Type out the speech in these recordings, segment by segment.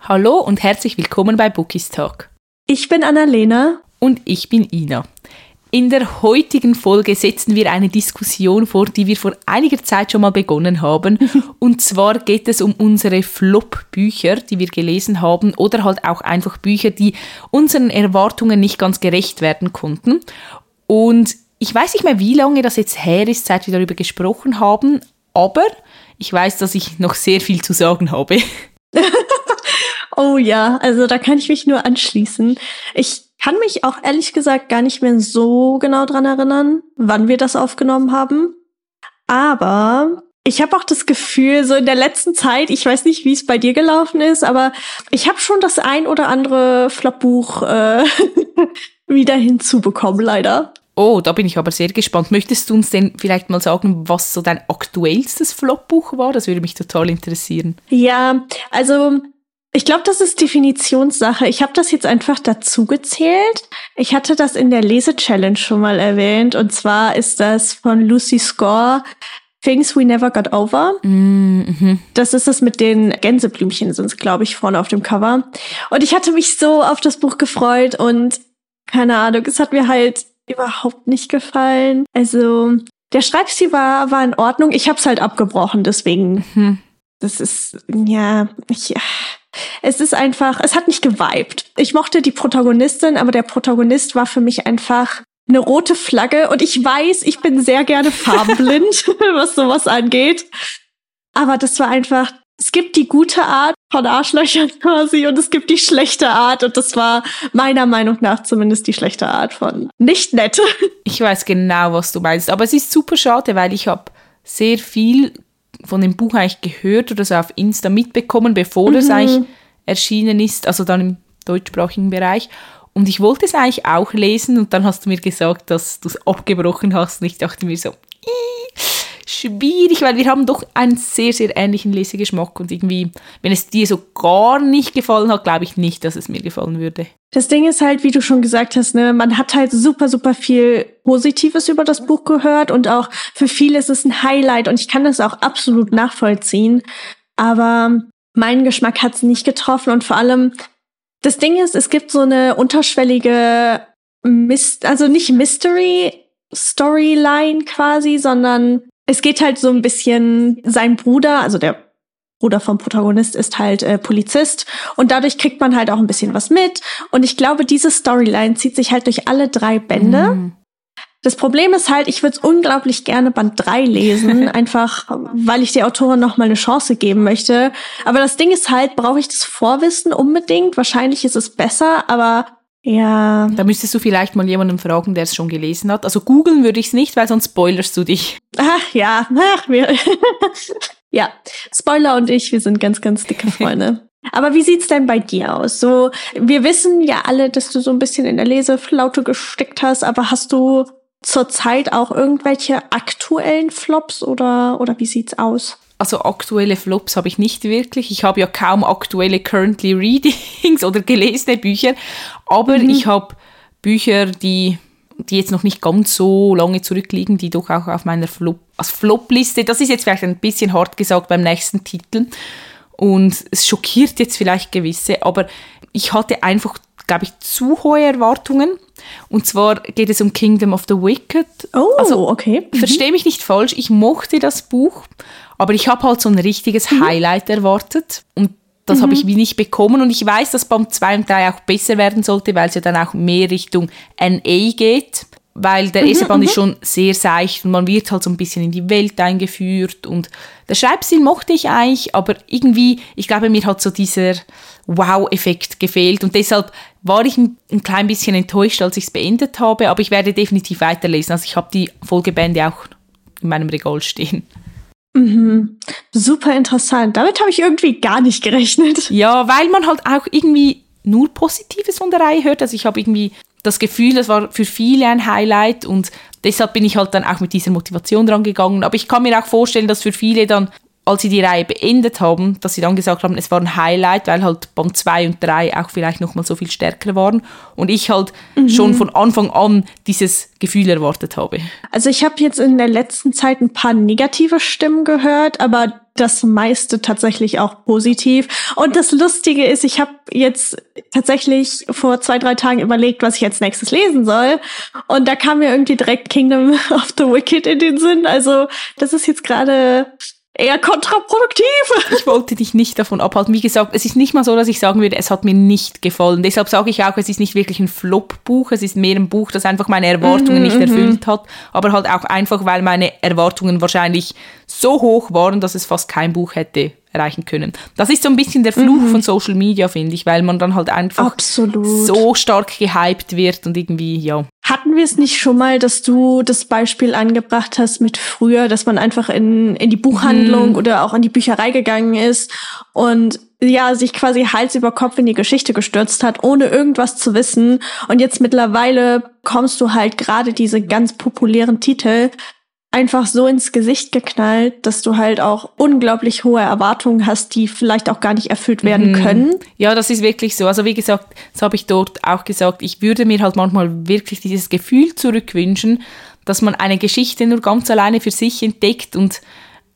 Hallo und herzlich willkommen bei Bookies Talk. Ich bin Annalena. Und ich bin Ina. In der heutigen Folge setzen wir eine Diskussion vor, die wir vor einiger Zeit schon mal begonnen haben. Und zwar geht es um unsere Flop-Bücher, die wir gelesen haben, oder halt auch einfach Bücher, die unseren Erwartungen nicht ganz gerecht werden konnten. Und ich weiß nicht mehr, wie lange das jetzt her ist, seit wir darüber gesprochen haben, aber ich weiß, dass ich noch sehr viel zu sagen habe. oh ja, also da kann ich mich nur anschließen. Ich kann mich auch ehrlich gesagt gar nicht mehr so genau dran erinnern, wann wir das aufgenommen haben. Aber ich habe auch das Gefühl, so in der letzten Zeit, ich weiß nicht, wie es bei dir gelaufen ist, aber ich habe schon das ein oder andere Flopbuch äh, wieder hinzubekommen, leider. Oh, da bin ich aber sehr gespannt. Möchtest du uns denn vielleicht mal sagen, was so dein aktuellstes Flopbuch war? Das würde mich total interessieren. Ja, also ich glaube, das ist Definitionssache. Ich habe das jetzt einfach dazu gezählt. Ich hatte das in der Lese-Challenge schon mal erwähnt. Und zwar ist das von Lucy Score Things We Never Got Over. Mm Das ist es mit den Gänseblümchen, sind es, glaube ich, vorne auf dem Cover. Und ich hatte mich so auf das Buch gefreut und keine Ahnung, es hat mir halt überhaupt nicht gefallen. Also der Schreibstil war, war in Ordnung. Ich habe es halt abgebrochen, deswegen. Mhm. Das ist, ja, ich, es ist einfach, es hat nicht geweibt. Ich mochte die Protagonistin, aber der Protagonist war für mich einfach eine rote Flagge und ich weiß, ich bin sehr gerne farbenblind, was sowas angeht. Aber das war einfach, es gibt die gute Art von Arschlöchern quasi und es gibt die schlechte Art und das war meiner Meinung nach zumindest die schlechte Art von nicht nett. Ich weiß genau, was du meinst, aber es ist super schade, weil ich habe sehr viel von dem Buch eigentlich gehört oder so auf Insta mitbekommen, bevor mhm. es eigentlich erschienen ist, also dann im deutschsprachigen Bereich. Und ich wollte es eigentlich auch lesen und dann hast du mir gesagt, dass du es abgebrochen hast und ich dachte mir so, schwierig, weil wir haben doch einen sehr, sehr ähnlichen Lesegeschmack und irgendwie, wenn es dir so gar nicht gefallen hat, glaube ich nicht, dass es mir gefallen würde. Das Ding ist halt, wie du schon gesagt hast, ne, man hat halt super, super viel Positives über das Buch gehört und auch für viele ist es ein Highlight und ich kann das auch absolut nachvollziehen. Aber meinen Geschmack hat es nicht getroffen und vor allem, das Ding ist, es gibt so eine unterschwellige Mist, also nicht Mystery Storyline quasi, sondern es geht halt so ein bisschen, sein Bruder, also der Bruder vom Protagonist ist halt äh, Polizist und dadurch kriegt man halt auch ein bisschen was mit. Und ich glaube, diese Storyline zieht sich halt durch alle drei Bände. Mm. Das Problem ist halt, ich würde unglaublich gerne Band 3 lesen, einfach weil ich der Autorin noch mal eine Chance geben möchte. Aber das Ding ist halt, brauche ich das Vorwissen unbedingt? Wahrscheinlich ist es besser, aber ja. Da müsstest du vielleicht mal jemanden fragen, der es schon gelesen hat. Also googeln würde ich es nicht, weil sonst spoilerst du dich. Ach ja, ach, wir ja, Spoiler und ich, wir sind ganz, ganz dicke Freunde. Aber wie sieht's denn bei dir aus? So, wir wissen ja alle, dass du so ein bisschen in der Leseflaute gesteckt hast, aber hast du zurzeit auch irgendwelche aktuellen Flops oder, oder wie sieht's aus? Also aktuelle Flops habe ich nicht wirklich. Ich habe ja kaum aktuelle Currently Readings oder gelesene Bücher, aber mhm. ich habe Bücher, die, die jetzt noch nicht ganz so lange zurückliegen, die doch auch auf meiner Flop, also Flop-Liste, das ist jetzt vielleicht ein bisschen hart gesagt beim nächsten Titel und es schockiert jetzt vielleicht gewisse, aber ich hatte einfach, glaube ich, zu hohe Erwartungen. Und zwar geht es um Kingdom of the Wicked. Oh, also, okay. Mhm. Verstehe mich nicht falsch, ich mochte das Buch, aber ich habe halt so ein richtiges mhm. Highlight erwartet und das mhm. habe ich wie nicht bekommen. Und ich weiß, dass Band 2 und 3 auch besser werden sollte, weil es ja dann auch mehr Richtung NA geht. Weil der erste mhm, Band ist mhm. schon sehr seicht und man wird halt so ein bisschen in die Welt eingeführt. Und der Schreibstil mochte ich eigentlich, aber irgendwie, ich glaube, mir hat so dieser Wow-Effekt gefehlt. Und deshalb war ich ein, ein klein bisschen enttäuscht, als ich es beendet habe. Aber ich werde definitiv weiterlesen. Also ich habe die Folgebände auch in meinem Regal stehen. Mhm. Super interessant. Damit habe ich irgendwie gar nicht gerechnet. Ja, weil man halt auch irgendwie nur Positives von der Reihe hört. Also ich habe irgendwie das Gefühl, das war für viele ein Highlight und deshalb bin ich halt dann auch mit dieser Motivation dran gegangen. Aber ich kann mir auch vorstellen, dass für viele dann als sie die Reihe beendet haben, dass sie dann gesagt haben, es war ein Highlight, weil halt Band 2 und 3 auch vielleicht nochmal so viel stärker waren. Und ich halt mhm. schon von Anfang an dieses Gefühl erwartet habe. Also ich habe jetzt in der letzten Zeit ein paar negative Stimmen gehört, aber das meiste tatsächlich auch positiv. Und das Lustige ist, ich habe jetzt tatsächlich vor zwei, drei Tagen überlegt, was ich als nächstes lesen soll. Und da kam mir irgendwie direkt Kingdom of the Wicked in den Sinn. Also das ist jetzt gerade eher kontraproduktiv. Ich wollte dich nicht davon abhalten. Wie gesagt, es ist nicht mal so, dass ich sagen würde, es hat mir nicht gefallen. Deshalb sage ich auch, es ist nicht wirklich ein Flop-Buch. Es ist mehr ein Buch, das einfach meine Erwartungen mhm, nicht erfüllt mhm. hat. Aber halt auch einfach, weil meine Erwartungen wahrscheinlich so hoch waren, dass es fast kein Buch hätte erreichen können. Das ist so ein bisschen der Fluch mhm. von Social Media, finde ich, weil man dann halt einfach Absolut. so stark gehypt wird und irgendwie, ja. Hatten wir es nicht schon mal, dass du das Beispiel angebracht hast mit früher, dass man einfach in, in die Buchhandlung mhm. oder auch in die Bücherei gegangen ist und ja, sich quasi Hals über Kopf in die Geschichte gestürzt hat, ohne irgendwas zu wissen. Und jetzt mittlerweile kommst du halt gerade diese ganz populären Titel einfach so ins Gesicht geknallt, dass du halt auch unglaublich hohe Erwartungen hast, die vielleicht auch gar nicht erfüllt werden mhm. können. Ja, das ist wirklich so. Also wie gesagt, das habe ich dort auch gesagt, ich würde mir halt manchmal wirklich dieses Gefühl zurückwünschen, dass man eine Geschichte nur ganz alleine für sich entdeckt und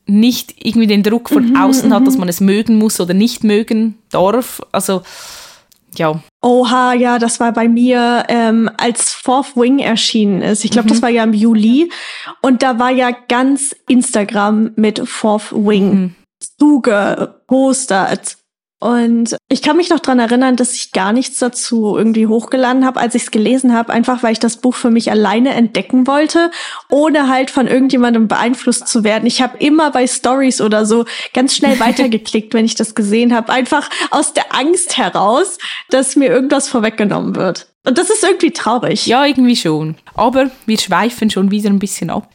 nicht irgendwie den Druck von mhm, außen hat, dass mhm. man es mögen muss oder nicht mögen darf. Also ja. Oha, ja, das war bei mir, ähm, als Fourth Wing erschienen ist. Ich glaube, mhm. das war ja im Juli. Und da war ja ganz Instagram mit Fourth Wing mhm. zugepostert. Und ich kann mich noch dran erinnern, dass ich gar nichts dazu irgendwie hochgeladen habe, als ich es gelesen habe, einfach weil ich das Buch für mich alleine entdecken wollte, ohne halt von irgendjemandem beeinflusst zu werden. Ich habe immer bei Stories oder so ganz schnell weitergeklickt, wenn ich das gesehen habe, einfach aus der Angst heraus, dass mir irgendwas vorweggenommen wird. Und das ist irgendwie traurig. Ja, irgendwie schon. Aber wir schweifen schon wieder ein bisschen ab.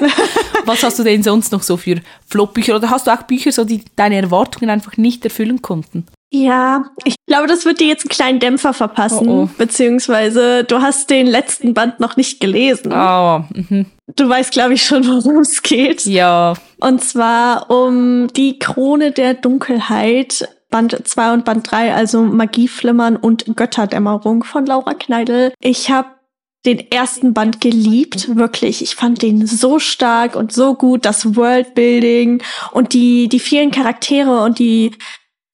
Was hast du denn sonst noch so für Flopbücher? Oder hast du auch Bücher, so, die deine Erwartungen einfach nicht erfüllen konnten? Ja, ich glaube, das wird dir jetzt einen kleinen Dämpfer verpassen. Oh, oh. Beziehungsweise du hast den letzten Band noch nicht gelesen. Oh, mhm. Du weißt, glaube ich, schon, worum es geht. Ja. Und zwar um die Krone der Dunkelheit Band 2 und Band 3, also Magieflimmern und Götterdämmerung von Laura Kneidel. Ich habe den ersten Band geliebt, wirklich. Ich fand den so stark und so gut, das Worldbuilding und die, die vielen Charaktere und die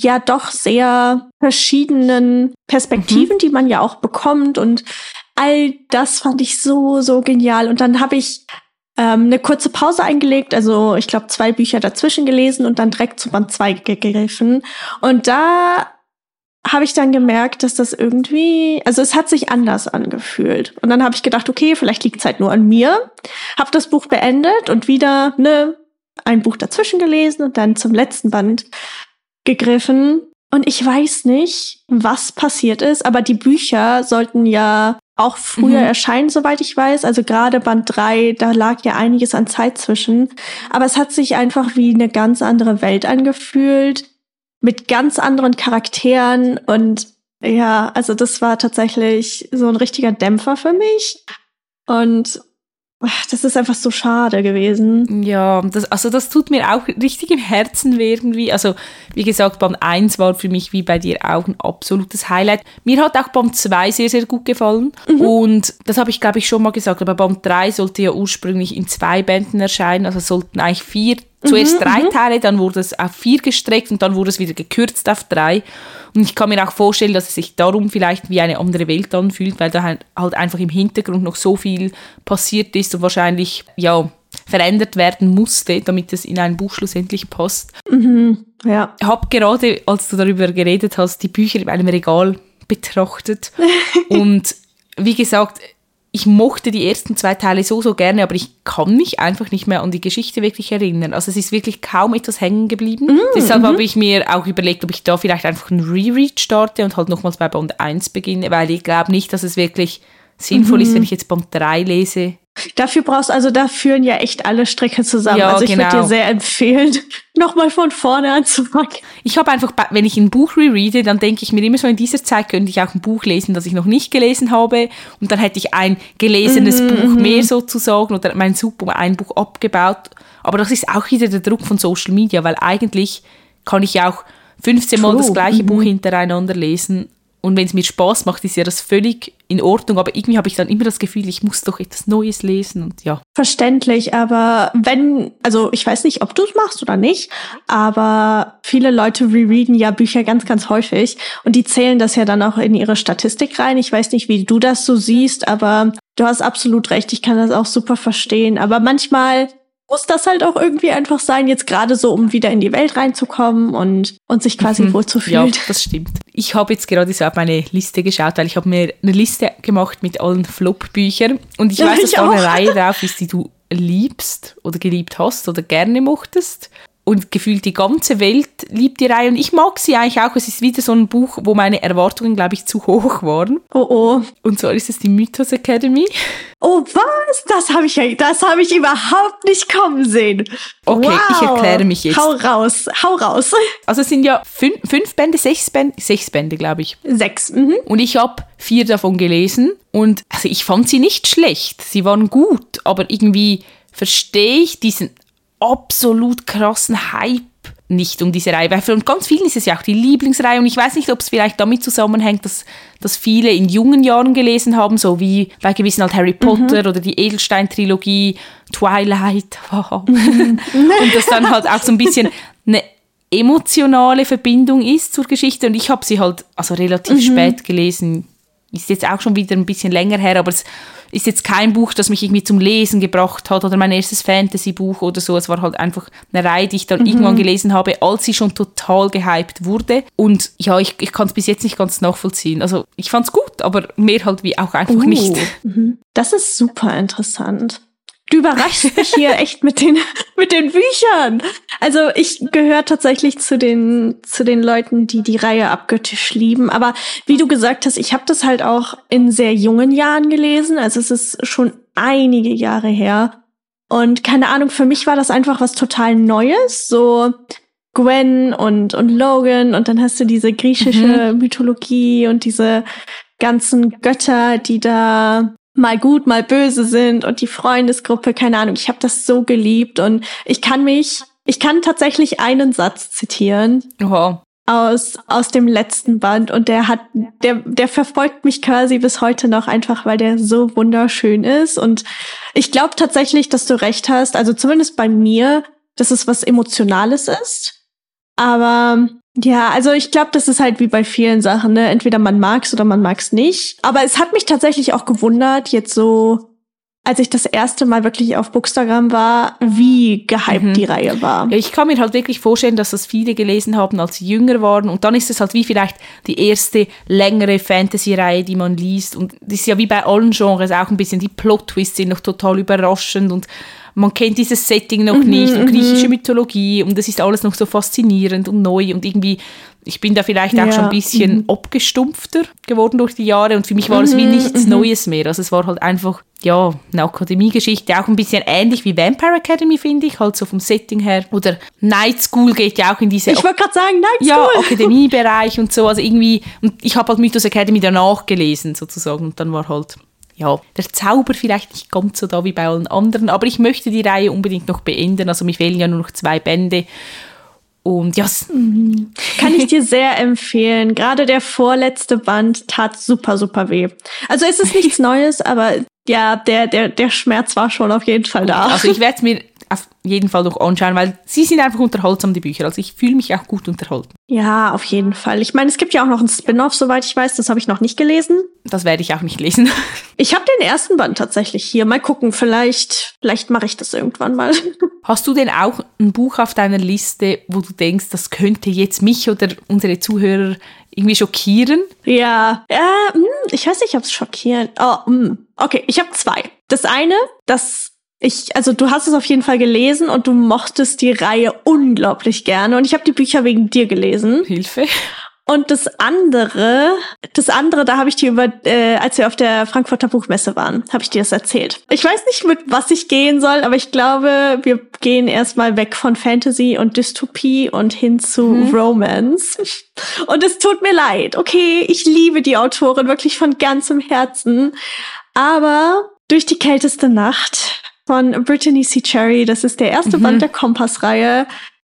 ja doch sehr verschiedenen Perspektiven, mhm. die man ja auch bekommt und all das fand ich so, so genial. Und dann habe ich ähm, eine kurze Pause eingelegt, also ich glaube zwei Bücher dazwischen gelesen und dann direkt zu Band 2 gegriffen. Und da habe ich dann gemerkt, dass das irgendwie, also es hat sich anders angefühlt. Und dann habe ich gedacht, okay, vielleicht liegt es halt nur an mir. Habe das Buch beendet und wieder ne ein Buch dazwischen gelesen und dann zum letzten Band gegriffen. Und ich weiß nicht, was passiert ist, aber die Bücher sollten ja auch früher mhm. erscheinen, soweit ich weiß. Also gerade Band 3, da lag ja einiges an Zeit zwischen. Aber es hat sich einfach wie eine ganz andere Welt angefühlt, mit ganz anderen Charakteren und ja, also das war tatsächlich so ein richtiger Dämpfer für mich. Und das ist einfach so schade gewesen. Ja, das, also das tut mir auch richtig im Herzen weh irgendwie. Also wie gesagt, Band 1 war für mich wie bei dir auch ein absolutes Highlight. Mir hat auch Band 2 sehr, sehr gut gefallen. Mhm. Und das habe ich, glaube ich, schon mal gesagt, aber Band 3 sollte ja ursprünglich in zwei Bänden erscheinen. Also sollten eigentlich vier Zuerst mhm, drei mhm. Teile, dann wurde es auf vier gestreckt und dann wurde es wieder gekürzt auf drei. Und ich kann mir auch vorstellen, dass es sich darum vielleicht wie eine andere Welt anfühlt, weil da halt, halt einfach im Hintergrund noch so viel passiert ist und wahrscheinlich, ja, verändert werden musste, damit es in ein Buch schlussendlich passt. Mhm, ja. Ich habe gerade, als du darüber geredet hast, die Bücher in einem Regal betrachtet. und wie gesagt, ich mochte die ersten zwei Teile so, so gerne, aber ich kann mich einfach nicht mehr an die Geschichte wirklich erinnern. Also es ist wirklich kaum etwas hängen geblieben. Mm, Deshalb mm habe ich mir auch überlegt, ob ich da vielleicht einfach einen Reread starte und halt nochmals bei Band 1 beginne, weil ich glaube nicht, dass es wirklich sinnvoll mm ist, mhm. wenn ich jetzt Band 3 lese Dafür brauchst also, da führen ja echt alle Stricke zusammen. Ja, also ich genau. würde dir sehr empfehlen, nochmal von vorne anzufangen. Ich habe einfach, wenn ich ein Buch rereade, dann denke ich mir immer so, in dieser Zeit könnte ich auch ein Buch lesen, das ich noch nicht gelesen habe. Und dann hätte ich ein gelesenes mhm, Buch mhm. mehr sozusagen oder mein Super ein Buch abgebaut Aber das ist auch wieder der Druck von Social Media, weil eigentlich kann ich ja auch 15 Mal das gleiche mhm. Buch hintereinander lesen und wenn es mir Spaß macht, ist ja das völlig in Ordnung. Aber irgendwie habe ich dann immer das Gefühl, ich muss doch etwas Neues lesen und ja. Verständlich, aber wenn, also ich weiß nicht, ob du es machst oder nicht, aber viele Leute rereaden ja Bücher ganz, ganz häufig und die zählen das ja dann auch in ihre Statistik rein. Ich weiß nicht, wie du das so siehst, aber du hast absolut recht. Ich kann das auch super verstehen. Aber manchmal muss das halt auch irgendwie einfach sein, jetzt gerade so, um wieder in die Welt reinzukommen und, und sich quasi mhm. wohlzufühlen. Ja, das stimmt. Ich habe jetzt gerade so auf meine Liste geschaut, weil ich habe mir eine Liste gemacht mit allen Flop-Büchern und ich weiß, dass da eine Reihe drauf ist, die du liebst oder geliebt hast oder gerne mochtest und gefühlt die ganze Welt liebt die Reihe und ich mag sie eigentlich auch. Es ist wieder so ein Buch, wo meine Erwartungen, glaube ich, zu hoch waren. Oh oh. Und zwar ist es die Mythos Academy. Oh was? Das habe ich ja, das habe ich überhaupt nicht kommen sehen. Okay, wow. ich erkläre mich jetzt. Hau raus, hau raus. Also es sind ja fünf, fünf Bände, sechs Bände, sechs Bände, glaube ich. Sechs. Mhm. Und ich habe vier davon gelesen und also ich fand sie nicht schlecht. Sie waren gut, aber irgendwie verstehe ich diesen absolut krassen Hype nicht um diese Reihe. Weil für ganz vielen ist es ja auch die Lieblingsreihe und ich weiß nicht, ob es vielleicht damit zusammenhängt, dass, dass viele in jungen Jahren gelesen haben, so wie bei gewissen halt Harry Potter mhm. oder die Edelstein-Trilogie, Twilight. und das dann halt auch so ein bisschen eine emotionale Verbindung ist zur Geschichte und ich habe sie halt also relativ mhm. spät gelesen. Ist jetzt auch schon wieder ein bisschen länger her, aber es ist jetzt kein Buch, das mich irgendwie zum Lesen gebracht hat oder mein erstes Fantasy-Buch oder so. Es war halt einfach eine Reihe, die ich dann mhm. irgendwann gelesen habe, als sie schon total gehypt wurde. Und ja, ich, ich kann es bis jetzt nicht ganz nachvollziehen. Also ich fand es gut, aber mehr halt wie auch einfach uh, nicht. Mhm. Das ist super interessant. Du überraschst mich hier echt mit den, mit den Büchern. Also ich gehöre tatsächlich zu den, zu den Leuten, die die Reihe abgöttisch lieben. Aber wie du gesagt hast, ich habe das halt auch in sehr jungen Jahren gelesen. Also es ist schon einige Jahre her. Und keine Ahnung, für mich war das einfach was total Neues. So Gwen und, und Logan und dann hast du diese griechische mhm. Mythologie und diese ganzen Götter, die da mal gut, mal böse sind und die Freundesgruppe, keine Ahnung. Ich habe das so geliebt und ich kann mich, ich kann tatsächlich einen Satz zitieren. Oha. Aus, aus dem letzten Band und der hat, der, der verfolgt mich quasi bis heute noch einfach, weil der so wunderschön ist und ich glaube tatsächlich, dass du recht hast, also zumindest bei mir, dass es was Emotionales ist, aber ja, also ich glaube, das ist halt wie bei vielen Sachen, ne? Entweder man mag's oder man mag's nicht. Aber es hat mich tatsächlich auch gewundert, jetzt so, als ich das erste Mal wirklich auf Bookstagram war, wie gehypt mhm. die Reihe war. Ja, ich kann mir halt wirklich vorstellen, dass das viele gelesen haben, als sie jünger waren. Und dann ist es halt wie vielleicht die erste längere Fantasy-Reihe, die man liest. Und das ist ja wie bei allen Genres auch ein bisschen, die Plot-Twists sind noch total überraschend und man kennt dieses Setting noch mhm, nicht und griechische mhm. Mythologie und das ist alles noch so faszinierend und neu und irgendwie, ich bin da vielleicht auch ja. schon ein bisschen mhm. abgestumpfter geworden durch die Jahre und für mich war es wie mhm, nichts. Neues mehr. Also es war halt einfach, ja, eine Akademiegeschichte, auch ein bisschen ähnlich wie Vampire Academy, finde ich, halt so vom Setting her. Oder Night School geht ja auch in diese... Ich wollte gerade sagen, Night School! Ja, Akademiebereich und so, also irgendwie, und ich habe halt Mythos Academy danach gelesen sozusagen und dann war halt ja, der Zauber vielleicht nicht ganz so da wie bei allen anderen, aber ich möchte die Reihe unbedingt noch beenden. Also mir fehlen ja nur noch zwei Bände. Und ja, mhm. kann ich dir sehr empfehlen. Gerade der vorletzte Band tat super, super weh. Also es ist nichts Neues, aber ja, der, der, der Schmerz war schon auf jeden Fall da. Also ich werde es mir auf jeden Fall noch anschauen, weil sie sind einfach unterhaltsam, die Bücher. Also ich fühle mich auch gut unterhalten. Ja, auf jeden Fall. Ich meine, es gibt ja auch noch ein Spin-off, soweit ich weiß. Das habe ich noch nicht gelesen. Das werde ich auch nicht lesen. Ich habe den ersten Band tatsächlich hier. Mal gucken, vielleicht, vielleicht mache ich das irgendwann mal. Hast du denn auch ein Buch auf deiner Liste, wo du denkst, das könnte jetzt mich oder unsere Zuhörer irgendwie schockieren? Ja, ja hm, ich weiß nicht, ob es schockieren. Oh, hm. okay, ich habe zwei. Das eine, das ich, also du hast es auf jeden Fall gelesen und du mochtest die Reihe unglaublich gerne und ich habe die Bücher wegen dir gelesen. Hilfe. Und das andere, das andere, da habe ich dir über, äh, als wir auf der Frankfurter Buchmesse waren, habe ich dir das erzählt. Ich weiß nicht, mit was ich gehen soll, aber ich glaube, wir gehen erstmal weg von Fantasy und Dystopie und hin zu mhm. Romance. Und es tut mir leid. Okay, ich liebe die Autorin wirklich von ganzem Herzen. Aber durch die kälteste Nacht von Brittany C. Cherry. Das ist der erste mhm. Band der Kompass-Reihe.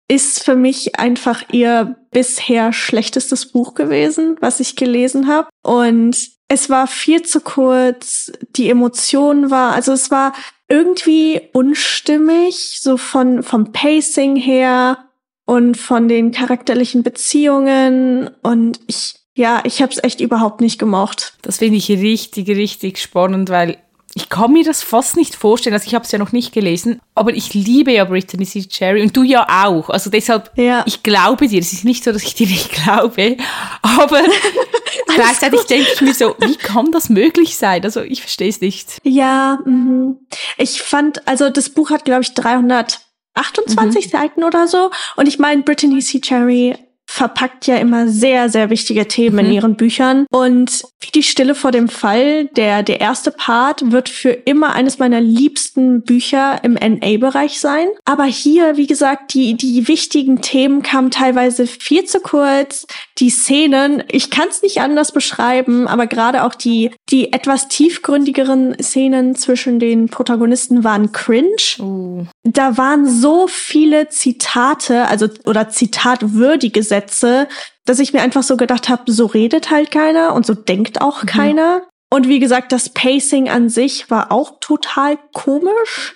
Ist für mich einfach ihr bisher schlechtestes Buch gewesen, was ich gelesen habe. Und es war viel zu kurz. Die Emotion war, also es war irgendwie unstimmig, so von, vom Pacing her und von den charakterlichen Beziehungen. Und ich, ja, ich habe es echt überhaupt nicht gemocht. Das finde ich richtig, richtig spannend, weil ich kann mir das fast nicht vorstellen. Also ich habe es ja noch nicht gelesen, aber ich liebe ja Brittany C. Cherry und du ja auch. Also deshalb, ja. ich glaube dir. Es ist nicht so, dass ich dir nicht glaube, aber gleichzeitig denke ich mir so, wie kann das möglich sein? Also ich verstehe es nicht. Ja, mh. ich fand, also das Buch hat, glaube ich, 328 mhm. Seiten oder so. Und ich meine, Brittany C. Cherry verpackt ja immer sehr, sehr wichtige Themen mhm. in ihren Büchern. Und wie die Stille vor dem Fall, der, der erste Part, wird für immer eines meiner liebsten Bücher im NA-Bereich sein. Aber hier, wie gesagt, die, die wichtigen Themen kamen teilweise viel zu kurz. Die Szenen, ich kann es nicht anders beschreiben, aber gerade auch die, die etwas tiefgründigeren Szenen zwischen den Protagonisten waren cringe. Uh. Da waren so viele Zitate, also oder zitatwürdige Sätze Sätze, dass ich mir einfach so gedacht habe, so redet halt keiner und so denkt auch mhm. keiner. Und wie gesagt, das Pacing an sich war auch total komisch.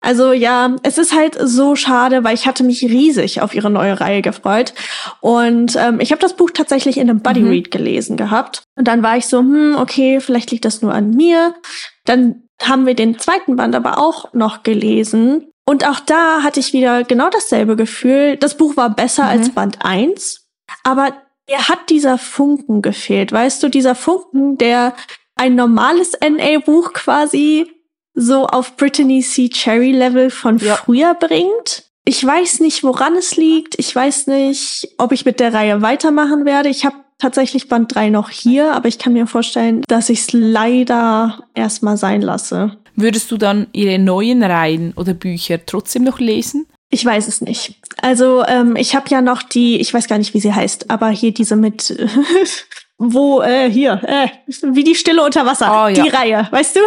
Also ja, es ist halt so schade, weil ich hatte mich riesig auf ihre neue Reihe gefreut. Und ähm, ich habe das Buch tatsächlich in einem Buddy mhm. Read gelesen gehabt. Und dann war ich so, hm, okay, vielleicht liegt das nur an mir. Dann haben wir den zweiten Band aber auch noch gelesen. Und auch da hatte ich wieder genau dasselbe Gefühl. Das Buch war besser mhm. als Band 1, aber er hat dieser Funken gefehlt. Weißt du, dieser Funken, der ein normales NA-Buch quasi so auf Brittany C. Cherry Level von ja. früher bringt. Ich weiß nicht, woran es liegt. Ich weiß nicht, ob ich mit der Reihe weitermachen werde. Ich habe tatsächlich Band 3 noch hier, aber ich kann mir vorstellen, dass ich es leider erstmal sein lasse. Würdest du dann ihre neuen Reihen oder Bücher trotzdem noch lesen? Ich weiß es nicht. Also ähm, ich habe ja noch die, ich weiß gar nicht, wie sie heißt, aber hier diese mit, wo äh, hier, äh, wie die Stille unter Wasser, oh, ja. die Reihe, weißt du?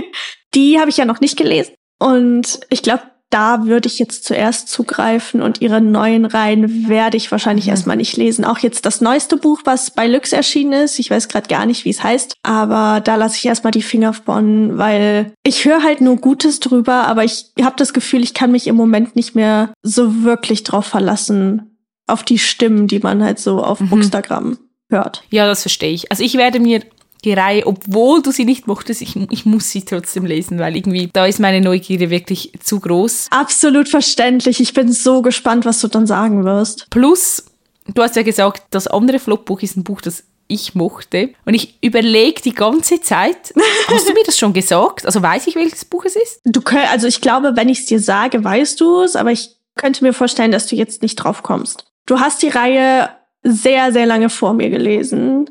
die habe ich ja noch nicht gelesen. Und ich glaube, da würde ich jetzt zuerst zugreifen und ihre neuen Reihen werde ich wahrscheinlich mhm. erstmal nicht lesen. Auch jetzt das neueste Buch, was bei Lux erschienen ist. Ich weiß gerade gar nicht, wie es heißt, aber da lasse ich erstmal die Finger von, weil ich höre halt nur Gutes drüber, aber ich habe das Gefühl, ich kann mich im Moment nicht mehr so wirklich drauf verlassen, auf die Stimmen, die man halt so auf mhm. Bookstagram hört. Ja, das verstehe ich. Also ich werde mir Reihe, obwohl du sie nicht mochtest, ich, ich muss sie trotzdem lesen, weil irgendwie da ist meine Neugierde wirklich zu groß. Absolut verständlich. Ich bin so gespannt, was du dann sagen wirst. Plus, du hast ja gesagt, das andere Flopbuch ist ein Buch, das ich mochte. Und ich überlege die ganze Zeit, hast du mir das schon gesagt? Also weiß ich, welches Buch es ist? Du könnt, also ich glaube, wenn ich es dir sage, weißt du es, aber ich könnte mir vorstellen, dass du jetzt nicht drauf kommst. Du hast die Reihe sehr, sehr lange vor mir gelesen.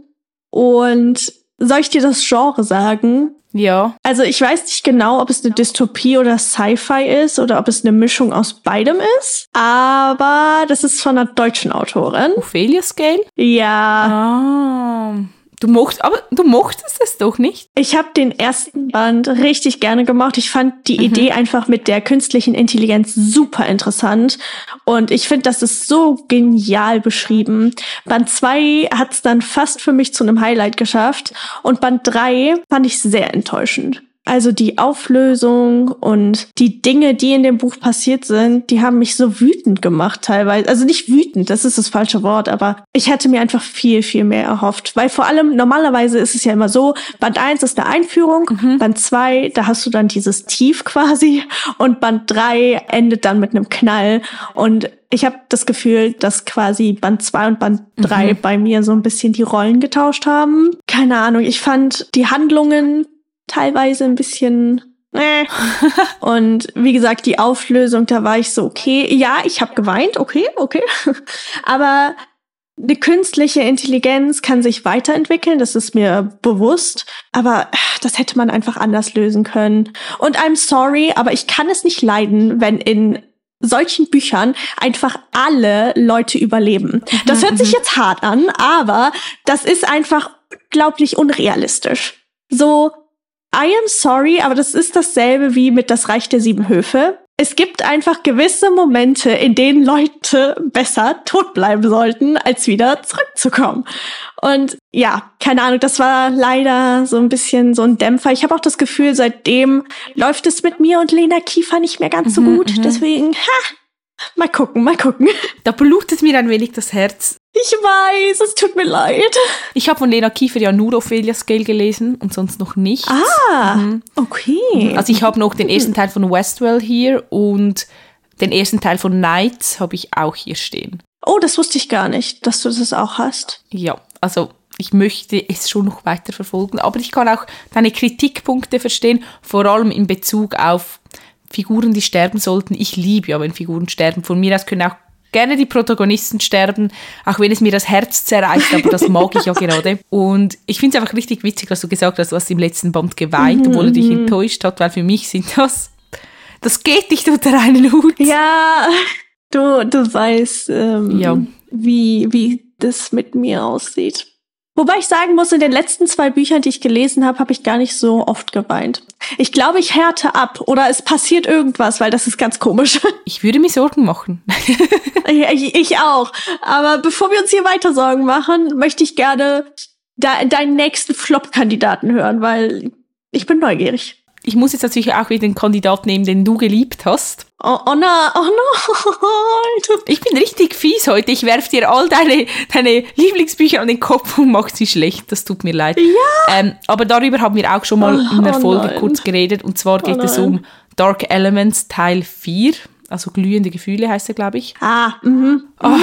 Und soll ich dir das Genre sagen? Ja. Also ich weiß nicht genau, ob es eine Dystopie oder Sci-Fi ist oder ob es eine Mischung aus beidem ist. Aber das ist von einer deutschen Autorin. Ophelia Scale? Ja. Ah. Du mochtest, aber du mochtest es doch nicht. Ich habe den ersten Band richtig gerne gemacht. Ich fand die mhm. Idee einfach mit der künstlichen Intelligenz super interessant. Und ich finde, das ist so genial beschrieben. Band zwei hat es dann fast für mich zu einem Highlight geschafft. Und Band drei fand ich sehr enttäuschend. Also die Auflösung und die Dinge, die in dem Buch passiert sind, die haben mich so wütend gemacht teilweise. Also nicht wütend, das ist das falsche Wort, aber ich hätte mir einfach viel, viel mehr erhofft. Weil vor allem normalerweise ist es ja immer so, Band 1 ist eine Einführung, mhm. Band 2, da hast du dann dieses Tief quasi und Band 3 endet dann mit einem Knall. Und ich habe das Gefühl, dass quasi Band 2 und Band 3 mhm. bei mir so ein bisschen die Rollen getauscht haben. Keine Ahnung, ich fand die Handlungen teilweise ein bisschen äh. und wie gesagt, die Auflösung, da war ich so, okay, ja, ich habe geweint, okay, okay. Aber eine künstliche Intelligenz kann sich weiterentwickeln, das ist mir bewusst, aber das hätte man einfach anders lösen können. Und I'm sorry, aber ich kann es nicht leiden, wenn in solchen Büchern einfach alle Leute überleben. Das hört sich jetzt hart an, aber das ist einfach unglaublich unrealistisch. So, I am sorry, aber das ist dasselbe wie mit Das Reich der Sieben Höfe. Es gibt einfach gewisse Momente, in denen Leute besser tot bleiben sollten, als wieder zurückzukommen. Und ja, keine Ahnung, das war leider so ein bisschen so ein Dämpfer. Ich habe auch das Gefühl, seitdem läuft es mit mir und Lena Kiefer nicht mehr ganz so Mhm, gut. mhm. Deswegen, ha, mal gucken, mal gucken. Da blutet mir ein wenig das Herz. Ich weiß, es tut mir leid. Ich habe von Lena Kiefer ja nur Ophelia Scale gelesen und sonst noch nicht. Ah, okay. Also ich habe noch den ersten Teil von Westwell hier und den ersten Teil von Nights habe ich auch hier stehen. Oh, das wusste ich gar nicht, dass du das auch hast. Ja, also ich möchte es schon noch weiter verfolgen, aber ich kann auch deine Kritikpunkte verstehen, vor allem in Bezug auf Figuren, die sterben sollten. Ich liebe ja, wenn Figuren sterben. Von mir aus können auch gerne die Protagonisten sterben, auch wenn es mir das Herz zerreißt, aber das mag ich ja gerade. Und ich finde es einfach richtig witzig, dass du gesagt hast, du hast im letzten Band geweint, obwohl er dich enttäuscht hat, weil für mich sind das, das geht nicht unter einen Hut. Ja, du, du weißt, ähm, Ja. wie, wie das mit mir aussieht. Wobei ich sagen muss, in den letzten zwei Büchern, die ich gelesen habe, habe ich gar nicht so oft geweint. Ich glaube, ich härte ab oder es passiert irgendwas, weil das ist ganz komisch. Ich würde mir Sorgen machen. ich, ich auch. Aber bevor wir uns hier weiter Sorgen machen, möchte ich gerne de deinen nächsten Flop-Kandidaten hören, weil ich bin neugierig. Ich muss jetzt natürlich auch wieder den Kandidaten nehmen, den du geliebt hast. Oh, oh na, oh nein. Ich bin richtig fies heute. Ich werf dir all deine, deine Lieblingsbücher an den Kopf und mach sie schlecht. Das tut mir leid. Ja. Ähm, aber darüber haben wir auch schon mal Oh, in der oh Folge nein. kurz geredet. Und zwar geht es nein. um Dark Elements Teil 4. Also glühende Gefühle heißt er, glaube ich. Ah, mhm. Ah,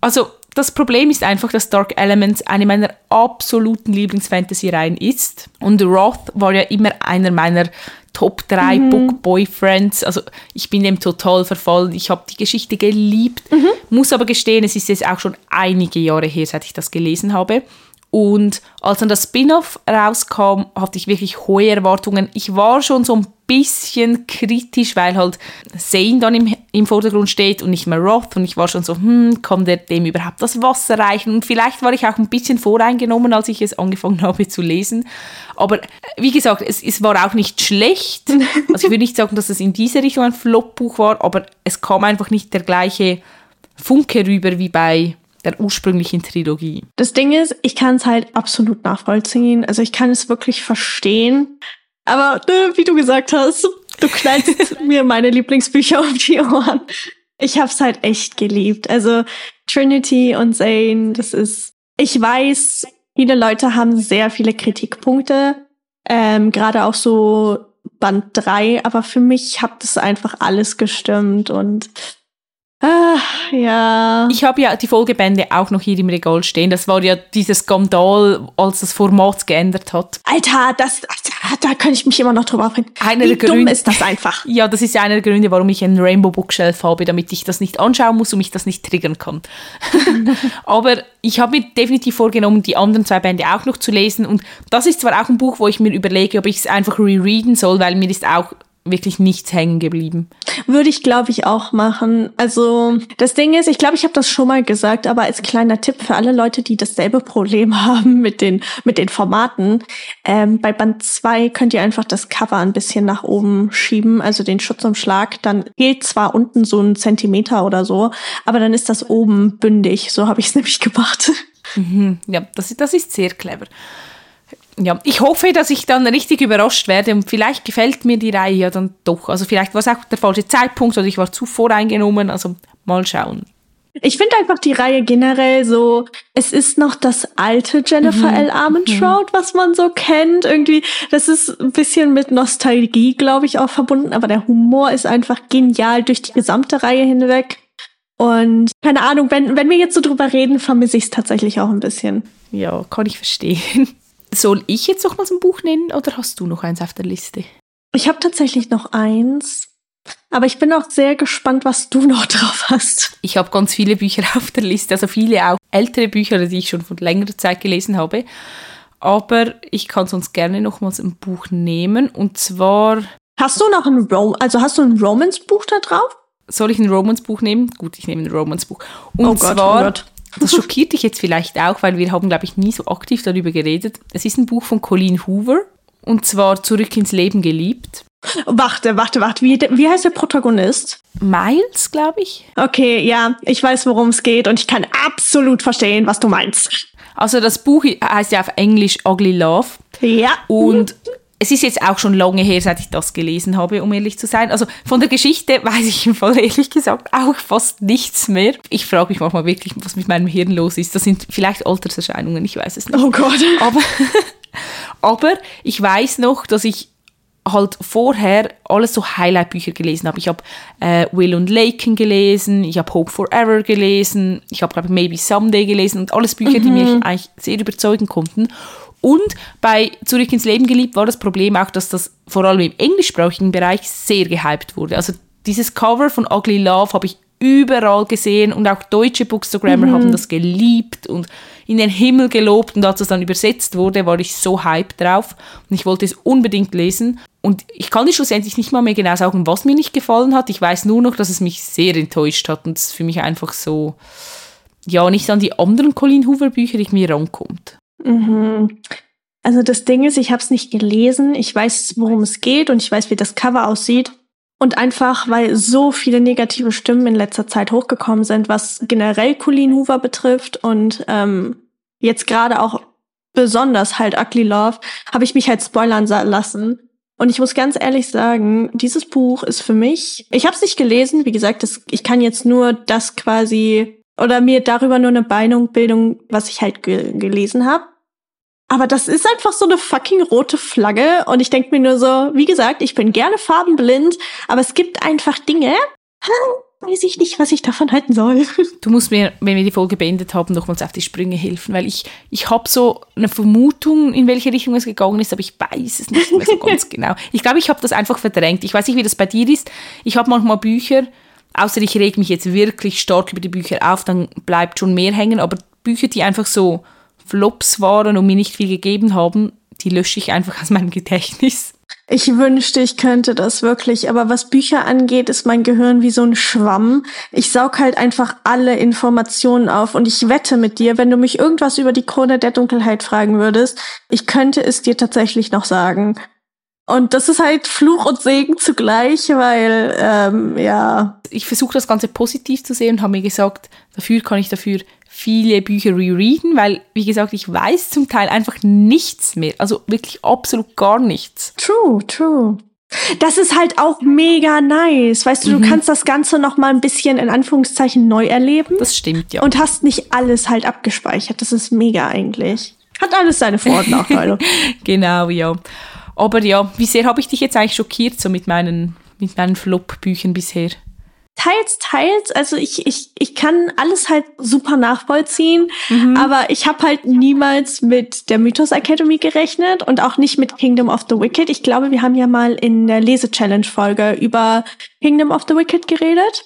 also das Problem ist einfach, dass Dark Elements eine meiner absoluten Lieblings-Fantasy-Reihen ist. Und Roth war ja immer einer meiner Top 3 Book Boyfriends. Also ich bin dem total verfallen. Ich habe die Geschichte geliebt. Muss aber gestehen, es ist jetzt auch schon einige Jahre her, seit ich das gelesen habe. Und als dann das Spin-off rauskam, hatte ich wirklich hohe Erwartungen. Ich war schon so ein bisschen kritisch, weil halt Zane dann im, im Vordergrund steht und nicht mehr Roth. Und ich war schon so, hm, kann der dem überhaupt das Wasser reichen? Und vielleicht war ich auch ein bisschen voreingenommen, als ich es angefangen habe zu lesen. Aber äh, wie gesagt, es, es war auch nicht schlecht. Also ich würde nicht sagen, dass es in diese Richtung ein Flop-Buch war, aber es kam einfach nicht der gleiche Funke rüber wie bei der ursprünglichen Trilogie. Das Ding ist, ich kann es halt absolut nachvollziehen. Also ich kann es wirklich verstehen. Aber äh, wie du gesagt hast, du knallst mir meine Lieblingsbücher um die Ohren. Ich hab's halt echt geliebt. Also Trinity und Zane, das ist. Ich weiß, viele Leute haben sehr viele Kritikpunkte. Ähm, Gerade auch so Band 3, aber für mich hat das einfach alles gestimmt und ah, ja. Ich habe ja die Folgebände auch noch hier im Regal stehen. Das war ja dieser Skandal, als das Format geändert hat. Alter, das, da kann ich mich immer noch drüber aufregen. Einer Wie der dumm Gründe- ist das einfach? Ja, das ist ja einer der Gründe, warum ich einen Rainbow Bookshelf habe, damit ich das nicht anschauen muss und mich das nicht triggern kann. Aber ich habe mir definitiv vorgenommen, die anderen zwei Bände auch noch zu lesen. Und das ist zwar auch ein Buch, wo ich mir überlege, ob ich es einfach rereaden soll, weil mir ist auch wirklich nichts hängen geblieben. Würde ich, glaube ich, auch machen. Also das Ding ist, ich glaube, ich habe das schon mal gesagt, aber als kleiner Tipp für alle Leute, die dasselbe Problem haben mit den, mit den Formaten, ähm, bei Band 2 könnt ihr einfach das Cover ein bisschen nach oben schieben, also den Schutzumschlag. Dann fehlt zwar unten so ein Zentimeter oder so, aber dann ist das oben bündig. So habe ich es nämlich gemacht. Ja, das, das ist sehr clever. Ja, ich hoffe, dass ich dann richtig überrascht werde und vielleicht gefällt mir die Reihe ja dann doch. Also vielleicht war es auch der falsche Zeitpunkt oder ich war zu voreingenommen. Also mal schauen. Ich finde einfach die Reihe generell so, es ist noch das alte Jennifer L. Armentrout, was man so kennt. Irgendwie, das ist ein bisschen mit Nostalgie, glaube ich, auch verbunden, aber der Humor ist einfach genial durch die gesamte Reihe hinweg. Und keine Ahnung, wenn, wenn wir jetzt so drüber reden, vermisse ich es tatsächlich auch ein bisschen. Ja, kann ich verstehen. Soll ich jetzt noch mal so ein Buch nennen oder hast du noch eins auf der Liste? Ich habe tatsächlich noch eins, aber ich bin auch sehr gespannt, was du noch drauf hast. Ich habe ganz viele Bücher auf der Liste, also viele auch ältere Bücher, die ich schon von längerer Zeit gelesen habe. Aber ich kann sonst gerne nochmals ein Buch nehmen. Und zwar, Hast du noch ein Rom also hast du ein Romance-Buch da drauf? soll ich ein Romance-Buch nehmen? Gut, ich nehme ein Romance-Buch. Und Oh Gott, zwar, oh Gott. Das schockiert dich jetzt vielleicht auch, weil wir haben, glaube ich, nie so aktiv darüber geredet. Es ist ein Buch von Colleen Hoover Und zwar Zurück ins Leben geliebt. Warte, warte, warte. Wie, wie heißt der Protagonist? Miles, glaube ich. Okay, ja, ich weiß, worum es geht und ich kann absolut verstehen, was du meinst. Also das Buch heißt ja auf Englisch Ugly Love. Ja. Und es ist jetzt auch schon lange her, seit ich das gelesen habe, um ehrlich zu sein. Also von der Geschichte weiß ich im Fall ehrlich gesagt auch fast nichts mehr. Ich frage mich manchmal wirklich, was mit meinem Hirn los ist. Das sind vielleicht Alterserscheinungen, ich weiß es nicht. Oh Gott. Aber, aber ich weiß noch, dass ich halt vorher alles so Highlight-Bücher gelesen habe. Ich habe äh, Will und Laken gelesen, ich habe Hope Forever gelesen, ich habe, glaube ich, Maybe Someday gelesen und alles Bücher, mhm. die mich eigentlich sehr überzeugen konnten. Und bei Zurück ins Leben geliebt war das Problem auch, dass das vor allem im englischsprachigen Bereich sehr gehypt wurde. Also dieses Cover von Ugly Love habe ich überall gesehen und auch deutsche Bookstagrammer mhm. haben das geliebt und in den Himmel gelobt und als es dann übersetzt wurde, war ich so hyped drauf und ich wollte es unbedingt lesen und ich kann dir schlussendlich nicht mal mehr genau sagen, was mir nicht gefallen hat. Ich weiß nur noch, dass es mich sehr enttäuscht hat und es für mich einfach so, ja, nicht an die anderen Colin Hoover Bücher ich mir rankommt. Mhm. Also das Ding ist, ich habe es nicht gelesen. Ich weiß, worum es geht und ich weiß, wie das Cover aussieht. Und einfach, weil so viele negative Stimmen in letzter Zeit hochgekommen sind, was generell Colleen Hoover betrifft und ähm, jetzt gerade auch besonders halt Ugly Love, habe ich mich halt spoilern lassen. Und ich muss ganz ehrlich sagen, dieses Buch ist für mich, ich habe es nicht gelesen, wie gesagt, das, ich kann jetzt nur das quasi oder mir darüber nur eine Beinung was ich halt ge gelesen habe. Aber das ist einfach so eine fucking rote Flagge. Und ich denke mir nur so, wie gesagt, ich bin gerne farbenblind, aber es gibt einfach Dinge, weiß ich nicht, was ich davon halten soll. Du musst mir, wenn wir die Folge beendet haben, nochmals auf die Sprünge helfen, weil ich, ich habe so eine Vermutung, in welche Richtung es gegangen ist, aber ich weiß es nicht mehr so ganz genau. Ich glaube, ich habe das einfach verdrängt. Ich weiß nicht, wie das bei dir ist. Ich habe manchmal Bücher, außer ich reg mich jetzt wirklich stark über die Bücher auf, dann bleibt schon mehr hängen, aber Bücher, die einfach so Flops waren und mir nicht viel gegeben haben, die lösche ich einfach aus meinem Gedächtnis. Ich wünschte, ich könnte das wirklich, aber was Bücher angeht, ist mein Gehirn wie so ein Schwamm. Ich saug halt einfach alle Informationen auf und ich wette mit dir, wenn du mich irgendwas über die Krone der Dunkelheit fragen würdest, ich könnte es dir tatsächlich noch sagen. Und das ist halt Fluch und Segen zugleich, weil, ähm, ja. Ich versuche das Ganze positiv zu sehen und habe mir gesagt, dafür kann ich dafür viele Bücher rereaden, weil, wie gesagt, ich weiß zum Teil einfach nichts mehr. Also wirklich absolut gar nichts. True, true. Das ist halt auch mega nice. Weißt du, mhm. du kannst das Ganze noch mal ein bisschen in Anführungszeichen neu erleben. Das stimmt, ja. Und hast nicht alles halt abgespeichert. Das ist mega eigentlich. Hat alles seine Vor- und Nachteile. genau, ja. Aber ja, wie sehr habe ich dich jetzt eigentlich schockiert so mit meinen, mit meinen Flop-Büchern bisher? Teils, teils. Also ich, ich, ich kann alles halt super nachvollziehen, mhm. aber ich habe halt niemals mit der Mythos Academy gerechnet und auch nicht mit Kingdom of the Wicked. Ich glaube, wir haben ja mal in der Lese-Challenge-Folge über Kingdom of the Wicked geredet.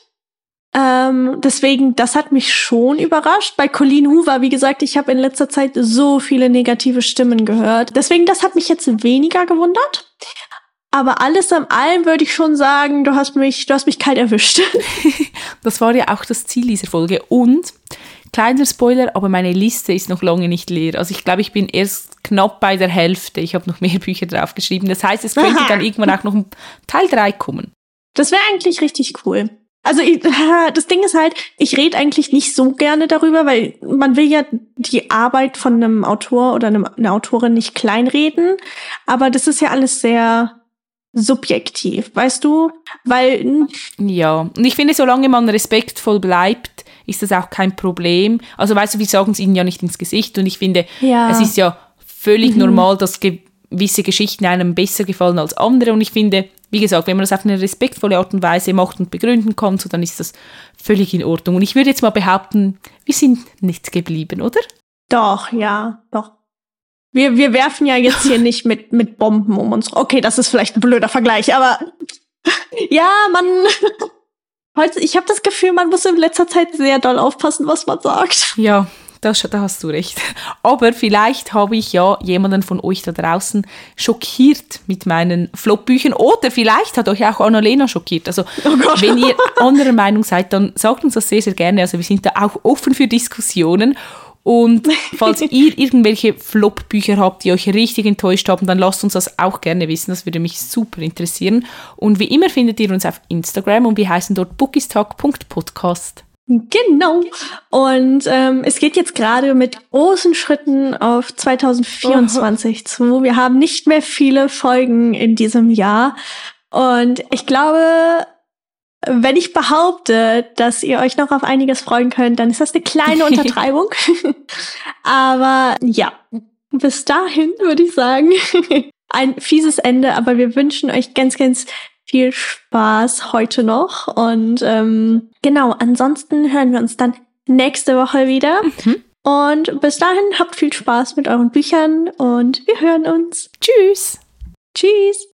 Ähm, deswegen, das hat mich schon überrascht. Bei Colleen Hoover, wie gesagt, ich habe in letzter Zeit so viele negative Stimmen gehört. Deswegen, das hat mich jetzt weniger gewundert. Aber alles am allem würde ich schon sagen, du hast mich, du hast mich kalt erwischt. das war ja auch das Ziel dieser Folge. Und kleiner Spoiler, aber meine Liste ist noch lange nicht leer. Also ich glaube, ich bin erst knapp bei der Hälfte. Ich habe noch mehr Bücher draufgeschrieben. Das heißt, es könnte Aha. dann irgendwann auch noch ein Teil 3 kommen. Das wäre eigentlich richtig cool. Also ich, das Ding ist halt, ich rede eigentlich nicht so gerne darüber, weil man will ja die Arbeit von einem Autor oder einem, einer Autorin nicht kleinreden. Aber das ist ja alles sehr subjektiv, weißt du? Weil. Ja, und ich finde, solange man respektvoll bleibt, ist das auch kein Problem. Also, weißt du, wir sagen es ihnen ja nicht ins Gesicht und ich finde, ja. es ist ja völlig mhm. normal, dass gewisse Geschichten einem besser gefallen als andere und ich finde, wie gesagt, wenn man das auf eine respektvolle Art und Weise macht und begründen kann, so, dann ist das völlig in Ordnung. Und ich würde jetzt mal behaupten, wir sind nicht geblieben, oder? Doch, ja, doch. Wir, wir werfen ja jetzt hier nicht mit, mit Bomben um uns. Okay, das ist vielleicht ein blöder Vergleich, aber ja, man. Heute, ich habe das Gefühl, man muss in letzter Zeit sehr doll aufpassen, was man sagt. Ja, das, da hast du recht. Aber vielleicht habe ich ja jemanden von euch da draußen schockiert mit meinen Flop-Büchern oder vielleicht hat euch auch Annalena schockiert. Also oh wenn ihr anderer Meinung seid, dann sagt uns das sehr, sehr gerne. Also wir sind da auch offen für Diskussionen Und falls ihr irgendwelche Flop-Bücher habt, die euch richtig enttäuscht haben, dann lasst uns das auch gerne wissen. Das würde mich super interessieren. Und wie immer findet ihr uns auf Instagram und wir heißen dort bookistalk.podcast. Genau. Und ähm, es geht jetzt gerade mit großen Schritten auf 2024 oh. zu. Wir haben nicht mehr viele Folgen in diesem Jahr. Und ich glaube, wenn ich behaupte, dass ihr euch noch auf einiges freuen könnt, dann ist das eine kleine Untertreibung. aber ja, bis dahin würde ich sagen, ein fieses Ende, aber wir wünschen euch ganz, ganz viel Spaß heute noch. Und ähm, genau, ansonsten hören wir uns dann nächste Woche wieder. Mhm. Und bis dahin habt viel Spaß mit euren Büchern und wir hören uns. Tschüss. Tschüss.